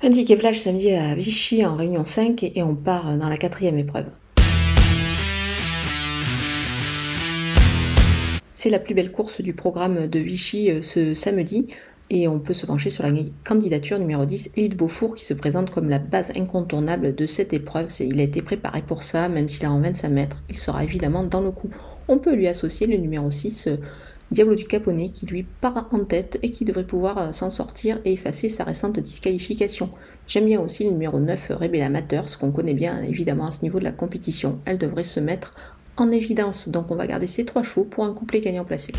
Ticket flash samedi à Vichy en réunion 5 et on part dans la quatrième épreuve. C'est la plus belle course du programme de Vichy euh, ce samedi et on peut se pencher sur la candidature numéro 10, Élite Beaufour, qui se présente comme la base incontournable de cette épreuve. Il a été préparé pour ça, même s'il est en 25 mètres, il sera évidemment dans le coup. On peut lui associer le numéro 6, Diablo du Caponnet qui lui part en tête et qui devrait pouvoir euh, s'en sortir et effacer sa récente disqualification. J'aime bien aussi le numéro 9 Rebella Matters qu'on connaît bien évidemment à ce niveau de la compétition. Elle devrait se mettre en évidence donc on va garder ces trois chevaux pour un couplet gagnant placé.